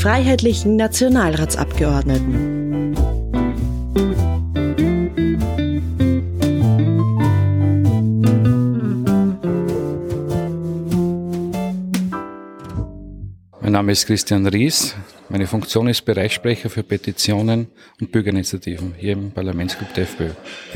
freiheitlichen Nationalratsabgeordneten. Mein Name ist Christian Ries. Meine Funktion ist Bereichssprecher für Petitionen und Bürgerinitiativen hier im Parlamentsclub der FPÖ.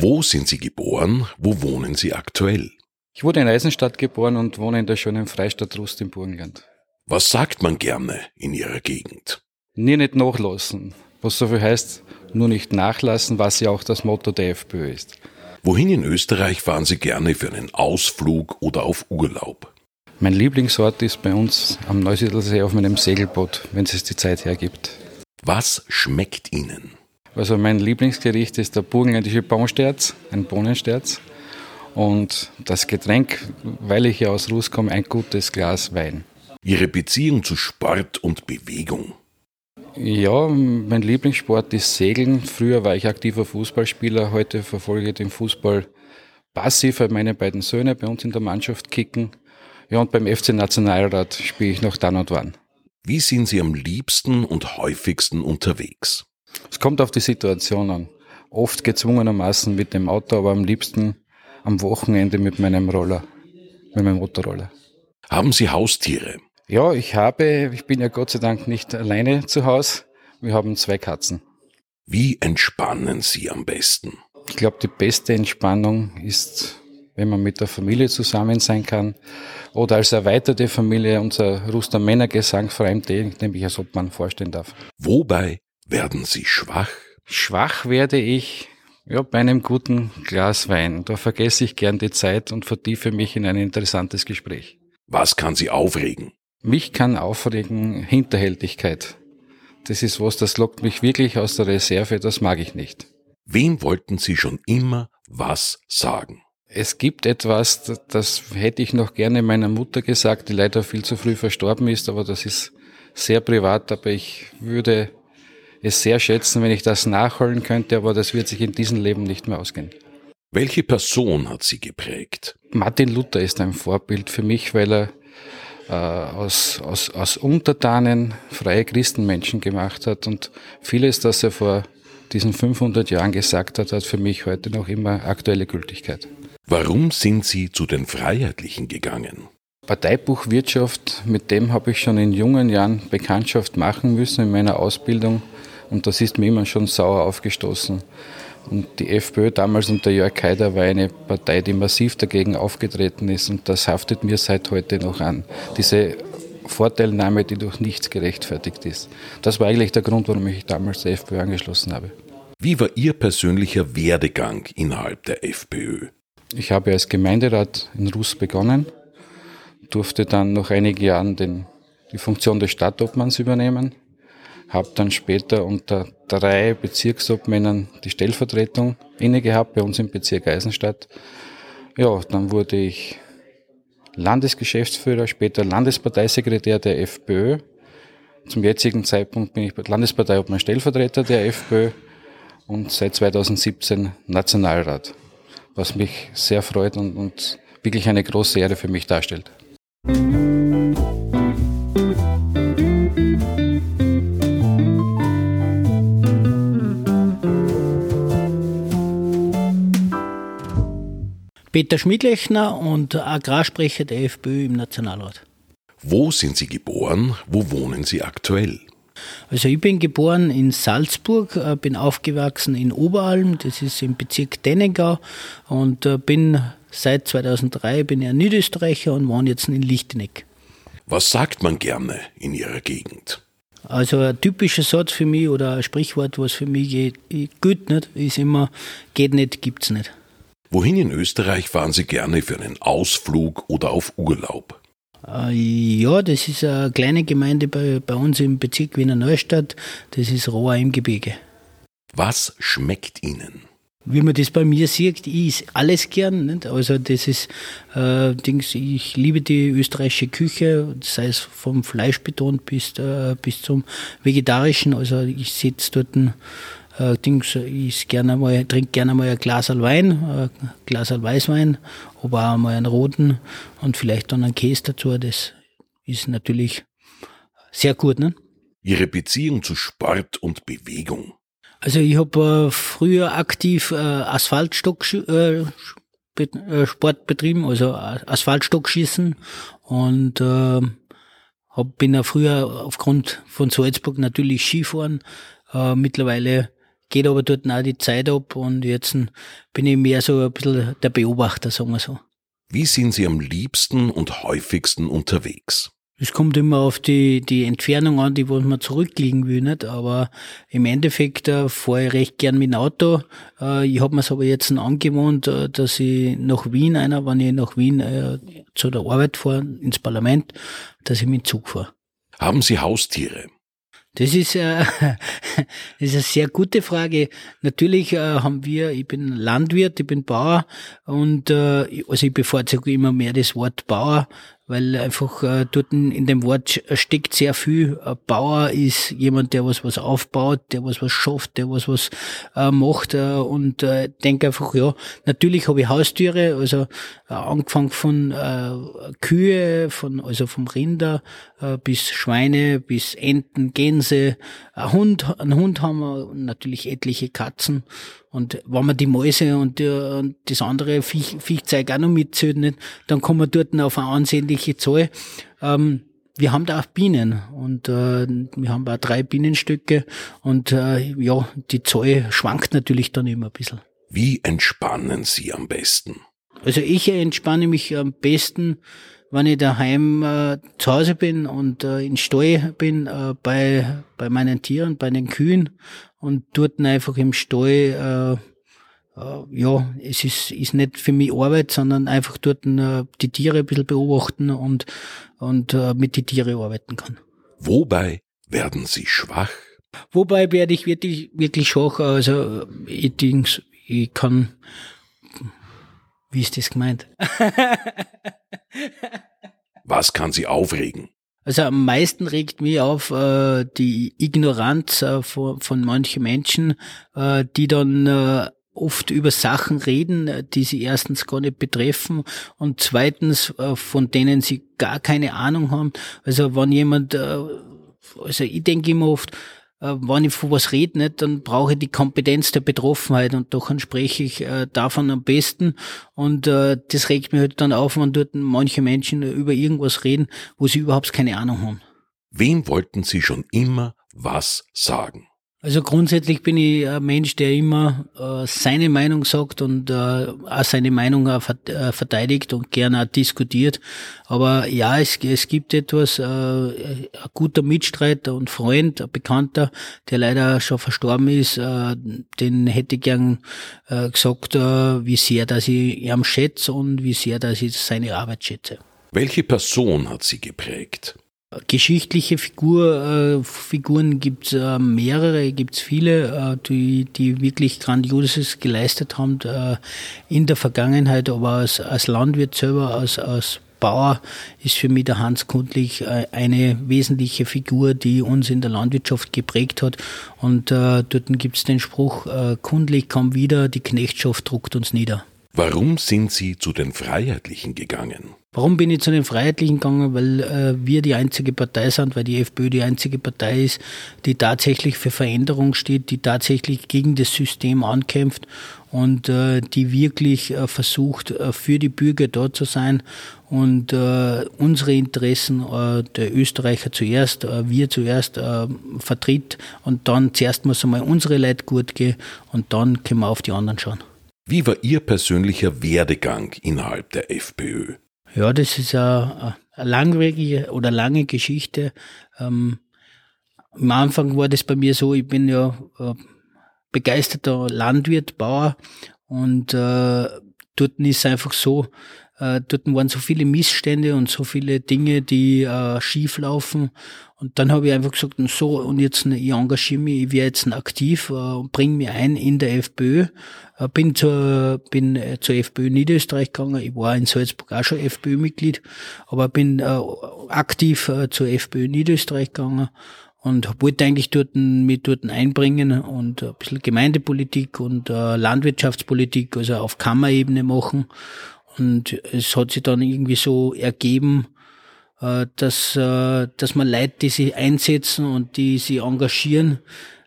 Wo sind Sie geboren? Wo wohnen Sie aktuell? Ich wurde in Eisenstadt geboren und wohne in der schönen Freistadt Rust im Burgenland. Was sagt man gerne in Ihrer Gegend? Nie nicht nachlassen, was so viel heißt, nur nicht nachlassen, was ja auch das Motto der FPÖ ist. Wohin in Österreich fahren Sie gerne für einen Ausflug oder auf Urlaub? Mein Lieblingsort ist bei uns am Neusiedlersee auf meinem Segelboot, wenn es die Zeit hergibt. Was schmeckt Ihnen? Also mein Lieblingsgericht ist der burgenländische Baumsterz, ein Bohnensterz. Und das Getränk, weil ich ja aus Ruß komme, ein gutes Glas Wein. Ihre Beziehung zu Sport und Bewegung? Ja, mein Lieblingssport ist Segeln. Früher war ich aktiver Fußballspieler, heute verfolge ich den Fußball passiv, weil meine beiden Söhne bei uns in der Mannschaft kicken. Ja, und beim FC Nationalrat spiele ich noch dann und wann. Wie sind Sie am liebsten und häufigsten unterwegs? Es kommt auf die Situation an. Oft gezwungenermaßen mit dem Auto, aber am liebsten am Wochenende mit meinem Roller, mit meinem Motorroller. Haben Sie Haustiere? Ja, ich habe, ich bin ja Gott sei Dank nicht alleine zu Hause. Wir haben zwei Katzen. Wie entspannen Sie am besten? Ich glaube, die beste Entspannung ist, wenn man mit der Familie zusammen sein kann oder als erweiterte Familie unser Ruster Männergesangverein, den ich als Obmann vorstellen darf. Wobei werden Sie schwach? Schwach werde ich ja, bei einem guten Glas Wein. Da vergesse ich gern die Zeit und vertiefe mich in ein interessantes Gespräch. Was kann Sie aufregen? Mich kann aufregen Hinterhältigkeit. Das ist was, das lockt mich wirklich aus der Reserve, das mag ich nicht. Wem wollten Sie schon immer was sagen? Es gibt etwas, das hätte ich noch gerne meiner Mutter gesagt, die leider viel zu früh verstorben ist, aber das ist sehr privat, aber ich würde es sehr schätzen, wenn ich das nachholen könnte, aber das wird sich in diesem Leben nicht mehr ausgehen. Welche Person hat Sie geprägt? Martin Luther ist ein Vorbild für mich, weil er aus, aus, aus Untertanen freie Christenmenschen gemacht hat. Und vieles, das er vor diesen 500 Jahren gesagt hat, hat für mich heute noch immer aktuelle Gültigkeit. Warum sind Sie zu den Freiheitlichen gegangen? Parteibuchwirtschaft, mit dem habe ich schon in jungen Jahren Bekanntschaft machen müssen in meiner Ausbildung. Und das ist mir immer schon sauer aufgestoßen. Und die FPÖ damals unter Jörg Haider war eine Partei, die massiv dagegen aufgetreten ist und das haftet mir seit heute noch an. Diese Vorteilnahme, die durch nichts gerechtfertigt ist. Das war eigentlich der Grund, warum ich damals der FPÖ angeschlossen habe. Wie war Ihr persönlicher Werdegang innerhalb der FPÖ? Ich habe als Gemeinderat in Russ begonnen, durfte dann nach einigen Jahren den, die Funktion des Stadtobmanns übernehmen habe dann später unter drei Bezirksobmännern die Stellvertretung inne gehabt bei uns im Bezirk Eisenstadt. Ja, dann wurde ich Landesgeschäftsführer, später Landesparteisekretär der FPÖ. Zum jetzigen Zeitpunkt bin ich Landespartei Obmann Stellvertreter der FPÖ und seit 2017 Nationalrat, was mich sehr freut und, und wirklich eine große Ehre für mich darstellt. Peter Schmidlechner und Agrarsprecher der FPÖ im Nationalrat. Wo sind Sie geboren? Wo wohnen Sie aktuell? Also ich bin geboren in Salzburg, äh, bin aufgewachsen in Oberalm, das ist im Bezirk Dennengau und äh, bin seit 2003 bin ich ein Niederösterreicher und wohne jetzt in Lichteneck. Was sagt man gerne in Ihrer Gegend? Also ein typischer Satz für mich oder ein Sprichwort, was für mich geht, gut nicht, ist immer, geht nicht, gibt's nicht. Wohin in Österreich fahren Sie gerne für einen Ausflug oder auf Urlaub? Äh, ja, das ist eine kleine Gemeinde bei, bei uns im Bezirk Wiener Neustadt. Das ist Rohr im Gebirge. Was schmeckt Ihnen? Wie man das bei mir sieht, ich alles gern. Nicht? Also das ist äh, Dings, ich liebe die österreichische Küche, sei es vom Fleisch betont bis, äh, bis zum Vegetarischen. Also ich sitze dort äh, Dings, ich gerne mal, trinke gerne mal ein Glas Wein, ein Glas Weißwein, aber auch mal einen roten und vielleicht dann einen Käse dazu. Das ist natürlich sehr gut. Ne? Ihre Beziehung zu Sport und Bewegung? Also ich habe äh, früher aktiv äh, Asphaltstock äh, äh, Sport betrieben, also Asphaltstockschießen und äh, hab, bin ja früher aufgrund von Salzburg natürlich Skifahren. Äh, mittlerweile geht aber dort auch die Zeit ab und jetzt bin ich mehr so ein bisschen der Beobachter, sagen wir so. Wie sind Sie am liebsten und häufigsten unterwegs? Es kommt immer auf die, die Entfernung an, die was man zurücklegen will, nicht? Aber im Endeffekt äh, fahre ich recht gern mit dem Auto. Äh, ich habe mir aber jetzt angewohnt, äh, dass ich nach Wien einer, wenn ich nach Wien äh, zu der Arbeit fahre, ins Parlament, dass ich mit dem Zug fahre. Haben Sie Haustiere? Das ist, äh, das ist eine sehr gute Frage. Natürlich äh, haben wir, ich bin Landwirt, ich bin Bauer und äh, also ich bevorzuge immer mehr das Wort Bauer, weil einfach äh, dort in dem Wort steckt sehr viel. Ein Bauer ist jemand, der was was aufbaut, der was was schafft, der was was äh, macht äh, und äh, denke einfach, ja, natürlich habe ich Haustiere, also äh, angefangen von äh, Kühe, von also vom Rinder äh, bis Schweine, bis Enten, Gänse, ein Hund, einen Hund haben wir und natürlich etliche Katzen und wenn man die Mäuse und, die, und das andere Viech, Viechzeug auch noch mitzählt, nicht, dann kommen wir dort auf eine ansehnliche Zahl. Ähm, wir haben da auch Bienen und äh, wir haben auch drei Bienenstöcke und äh, ja, die Zahl schwankt natürlich dann immer ein bisschen. Wie entspannen Sie am besten? Also ich entspanne mich am besten, wenn ich daheim äh, zu Hause bin und äh, in Stall bin, äh, bei, bei meinen Tieren, bei den Kühen und dort einfach im Stall, äh, äh, ja, es ist, ist nicht für mich Arbeit, sondern einfach dort äh, die Tiere ein bisschen beobachten und, und äh, mit den Tieren arbeiten kann. Wobei werden Sie schwach? Wobei werde ich wirklich, wirklich schwach. Also ich denke, ich kann wie ist das gemeint? Was kann Sie aufregen? Also am meisten regt mich auf äh, die Ignoranz äh, von, von manchen Menschen, äh, die dann äh, oft über Sachen reden, die sie erstens gar nicht betreffen und zweitens äh, von denen sie gar keine Ahnung haben. Also wenn jemand, äh, also ich denke immer oft, äh, wenn ich von was rede, nicht, dann brauche ich die Kompetenz der Betroffenheit und davon spreche ich äh, davon am besten. Und äh, das regt mich halt dann auf, wenn dort manche Menschen über irgendwas reden, wo sie überhaupt keine Ahnung haben. Wem wollten Sie schon immer was sagen? Also grundsätzlich bin ich ein Mensch, der immer äh, seine Meinung sagt und äh, auch seine Meinung auch äh, verteidigt und gerne auch diskutiert. Aber ja, es, es gibt etwas, äh, ein guter Mitstreiter und Freund, ein Bekannter, der leider schon verstorben ist, äh, den hätte ich gern äh, gesagt, äh, wie sehr dass ich ihn schätze und wie sehr dass ich seine Arbeit schätze. Welche Person hat Sie geprägt? Geschichtliche Figur, äh, Figuren gibt es äh, mehrere, gibt es viele, äh, die, die wirklich Grandioses geleistet haben äh, in der Vergangenheit, aber als, als Landwirt selber, als, als Bauer ist für mich der Hans Kundlich äh, eine wesentliche Figur, die uns in der Landwirtschaft geprägt hat. Und äh, dort gibt es den Spruch, äh, Kundlich kam wieder, die Knechtschaft druckt uns nieder. Warum sind Sie zu den Freiheitlichen gegangen? Warum bin ich zu den Freiheitlichen gegangen? Weil äh, wir die einzige Partei sind, weil die FPÖ die einzige Partei ist, die tatsächlich für Veränderung steht, die tatsächlich gegen das System ankämpft und äh, die wirklich äh, versucht, äh, für die Bürger da zu sein und äh, unsere Interessen äh, der Österreicher zuerst, äh, wir zuerst äh, vertritt und dann zuerst muss einmal unsere Leute gut gehen und dann können wir auf die anderen schauen. Wie war Ihr persönlicher Werdegang innerhalb der FPÖ? Ja, das ist eine, eine langwierige oder lange Geschichte. Ähm, am Anfang war das bei mir so, ich bin ja äh, begeisterter Landwirt, Bauer und äh, dort ist es einfach so, äh, dort waren so viele Missstände und so viele Dinge, die äh, schief laufen. Und dann habe ich einfach gesagt, so, und jetzt, ich engagiere mich, ich werde jetzt aktiv äh, und bringe mich ein in der FPÖ. Äh, bin zur, bin äh, zur FPÖ Niederösterreich gegangen. Ich war in Salzburg auch schon FPÖ-Mitglied, aber bin äh, aktiv äh, zur FPÖ Niederösterreich gegangen und wollte eigentlich dort, mich dort einbringen und ein bisschen Gemeindepolitik und äh, Landwirtschaftspolitik, also auf Kammerebene machen. Und es hat sich dann irgendwie so ergeben, äh, dass, äh, dass man Leute, die sich einsetzen und die sich engagieren,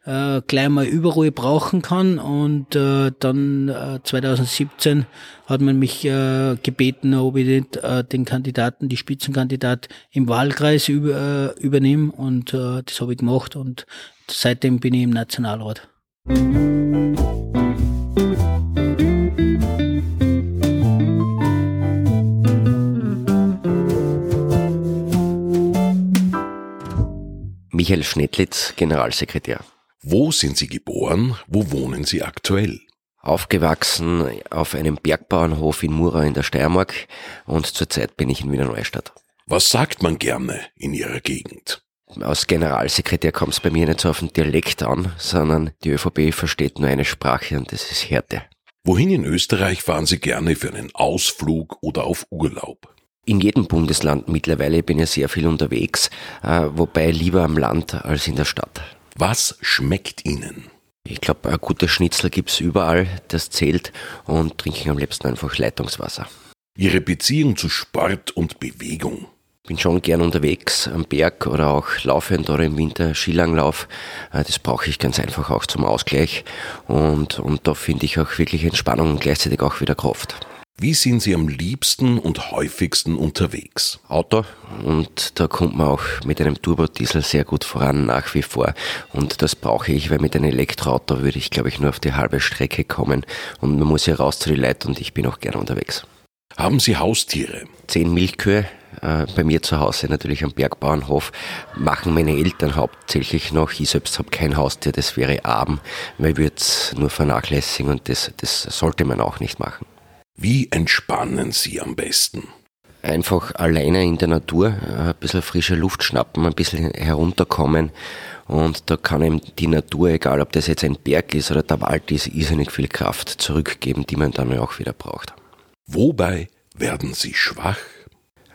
äh, gleich mal überall brauchen kann. Und äh, dann äh, 2017 hat man mich äh, gebeten, ob ich den, äh, den Kandidaten, die Spitzenkandidat im Wahlkreis über, äh, übernehme. Und äh, das habe ich gemacht und seitdem bin ich im Nationalrat. Michael Schnettlitz, Generalsekretär. Wo sind Sie geboren? Wo wohnen Sie aktuell? Aufgewachsen auf einem Bergbauernhof in Mura in der Steiermark und zurzeit bin ich in Wiener Neustadt. Was sagt man gerne in Ihrer Gegend? Als Generalsekretär kommt es bei mir nicht so auf den Dialekt an, sondern die ÖVP versteht nur eine Sprache und das ist Härte. Wohin in Österreich fahren Sie gerne für einen Ausflug oder auf Urlaub? In jedem Bundesland mittlerweile bin ich sehr viel unterwegs, äh, wobei lieber am Land als in der Stadt. Was schmeckt Ihnen? Ich glaube, ein guter Schnitzel gibt's überall, das zählt und trinken am liebsten einfach Leitungswasser. Ihre Beziehung zu Sport und Bewegung? Bin schon gern unterwegs am Berg oder auch laufend oder im Winter Skilanglauf. Äh, das brauche ich ganz einfach auch zum Ausgleich und, und da finde ich auch wirklich Entspannung und gleichzeitig auch wieder Kraft. Wie sind Sie am liebsten und häufigsten unterwegs? Auto und da kommt man auch mit einem Turbo-Diesel sehr gut voran nach wie vor und das brauche ich, weil mit einem Elektroauto würde ich glaube ich nur auf die halbe Strecke kommen und man muss ja raus zu den Leuten und ich bin auch gerne unterwegs. Haben Sie Haustiere? Zehn Milchkühe, äh, bei mir zu Hause natürlich am Bergbauernhof, machen meine Eltern hauptsächlich noch. Ich selbst habe kein Haustier, das wäre arm, weil ich würde es nur vernachlässigen und das, das sollte man auch nicht machen. Wie entspannen Sie am besten? Einfach alleine in der Natur, äh, ein bisschen frische Luft schnappen, ein bisschen herunterkommen. Und da kann eben die Natur, egal ob das jetzt ein Berg ist oder der Wald ist, irrsinnig viel Kraft zurückgeben, die man dann auch wieder braucht. Wobei werden Sie schwach?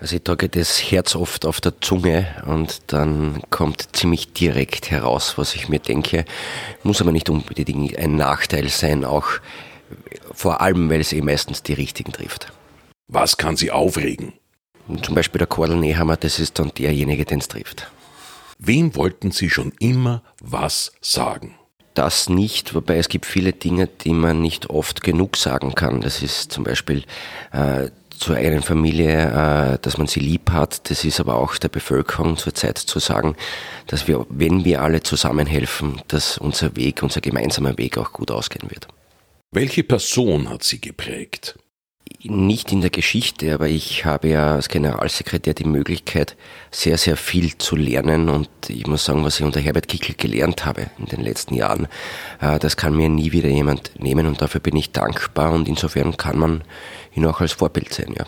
Also ich trage das Herz oft auf der Zunge und dann kommt ziemlich direkt heraus, was ich mir denke. Muss aber nicht unbedingt ein Nachteil sein, auch vor allem, weil es eh meistens die richtigen trifft. Was kann Sie aufregen? Zum Beispiel der Kordel Nehammer, das ist dann derjenige, den es trifft. Wem wollten Sie schon immer was sagen? Das nicht, wobei es gibt viele Dinge, die man nicht oft genug sagen kann. Das ist zum Beispiel äh, zur eigenen Familie, äh, dass man sie lieb hat. Das ist aber auch der Bevölkerung zurzeit zu sagen, dass wir, wenn wir alle zusammenhelfen, dass unser Weg, unser gemeinsamer Weg auch gut ausgehen wird. Welche Person hat Sie geprägt? Nicht in der Geschichte, aber ich habe ja als Generalsekretär die Möglichkeit, sehr, sehr viel zu lernen. Und ich muss sagen, was ich unter Herbert Kickel gelernt habe in den letzten Jahren, äh, das kann mir nie wieder jemand nehmen. Und dafür bin ich dankbar. Und insofern kann man ihn auch als Vorbild sehen, ja.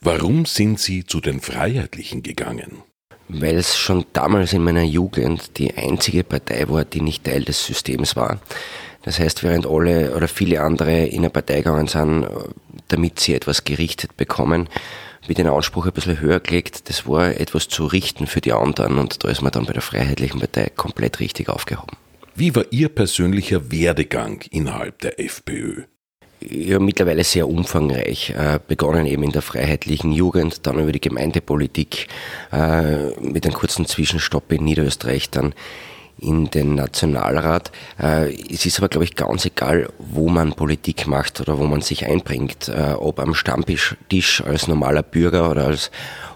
Warum sind Sie zu den Freiheitlichen gegangen? Weil es schon damals in meiner Jugend die einzige Partei war, die nicht Teil des Systems war. Das heißt, während alle oder viele andere in eine Partei gegangen sind, damit sie etwas gerichtet bekommen, wie den Anspruch ein bisschen höher gelegt, das war etwas zu richten für die anderen und da ist man dann bei der Freiheitlichen Partei komplett richtig aufgehoben. Wie war Ihr persönlicher Werdegang innerhalb der FPÖ? Ja, mittlerweile sehr umfangreich. Äh, begonnen eben in der freiheitlichen Jugend, dann über die Gemeindepolitik, äh, mit einem kurzen Zwischenstopp in Niederösterreich, dann in den Nationalrat. Äh, es ist aber, glaube ich, ganz egal, wo man Politik macht oder wo man sich einbringt. Äh, ob am Stammtisch als normaler Bürger oder als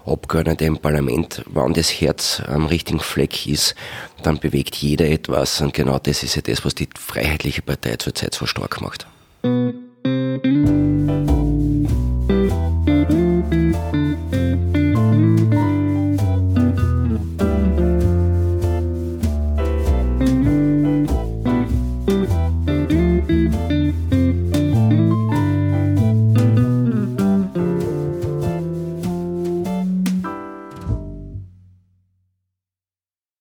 Abgeordneter im Parlament, wenn das Herz am richtigen Fleck ist, dann bewegt jeder etwas. Und genau das ist ja das, was die Freiheitliche Partei zurzeit so stark macht.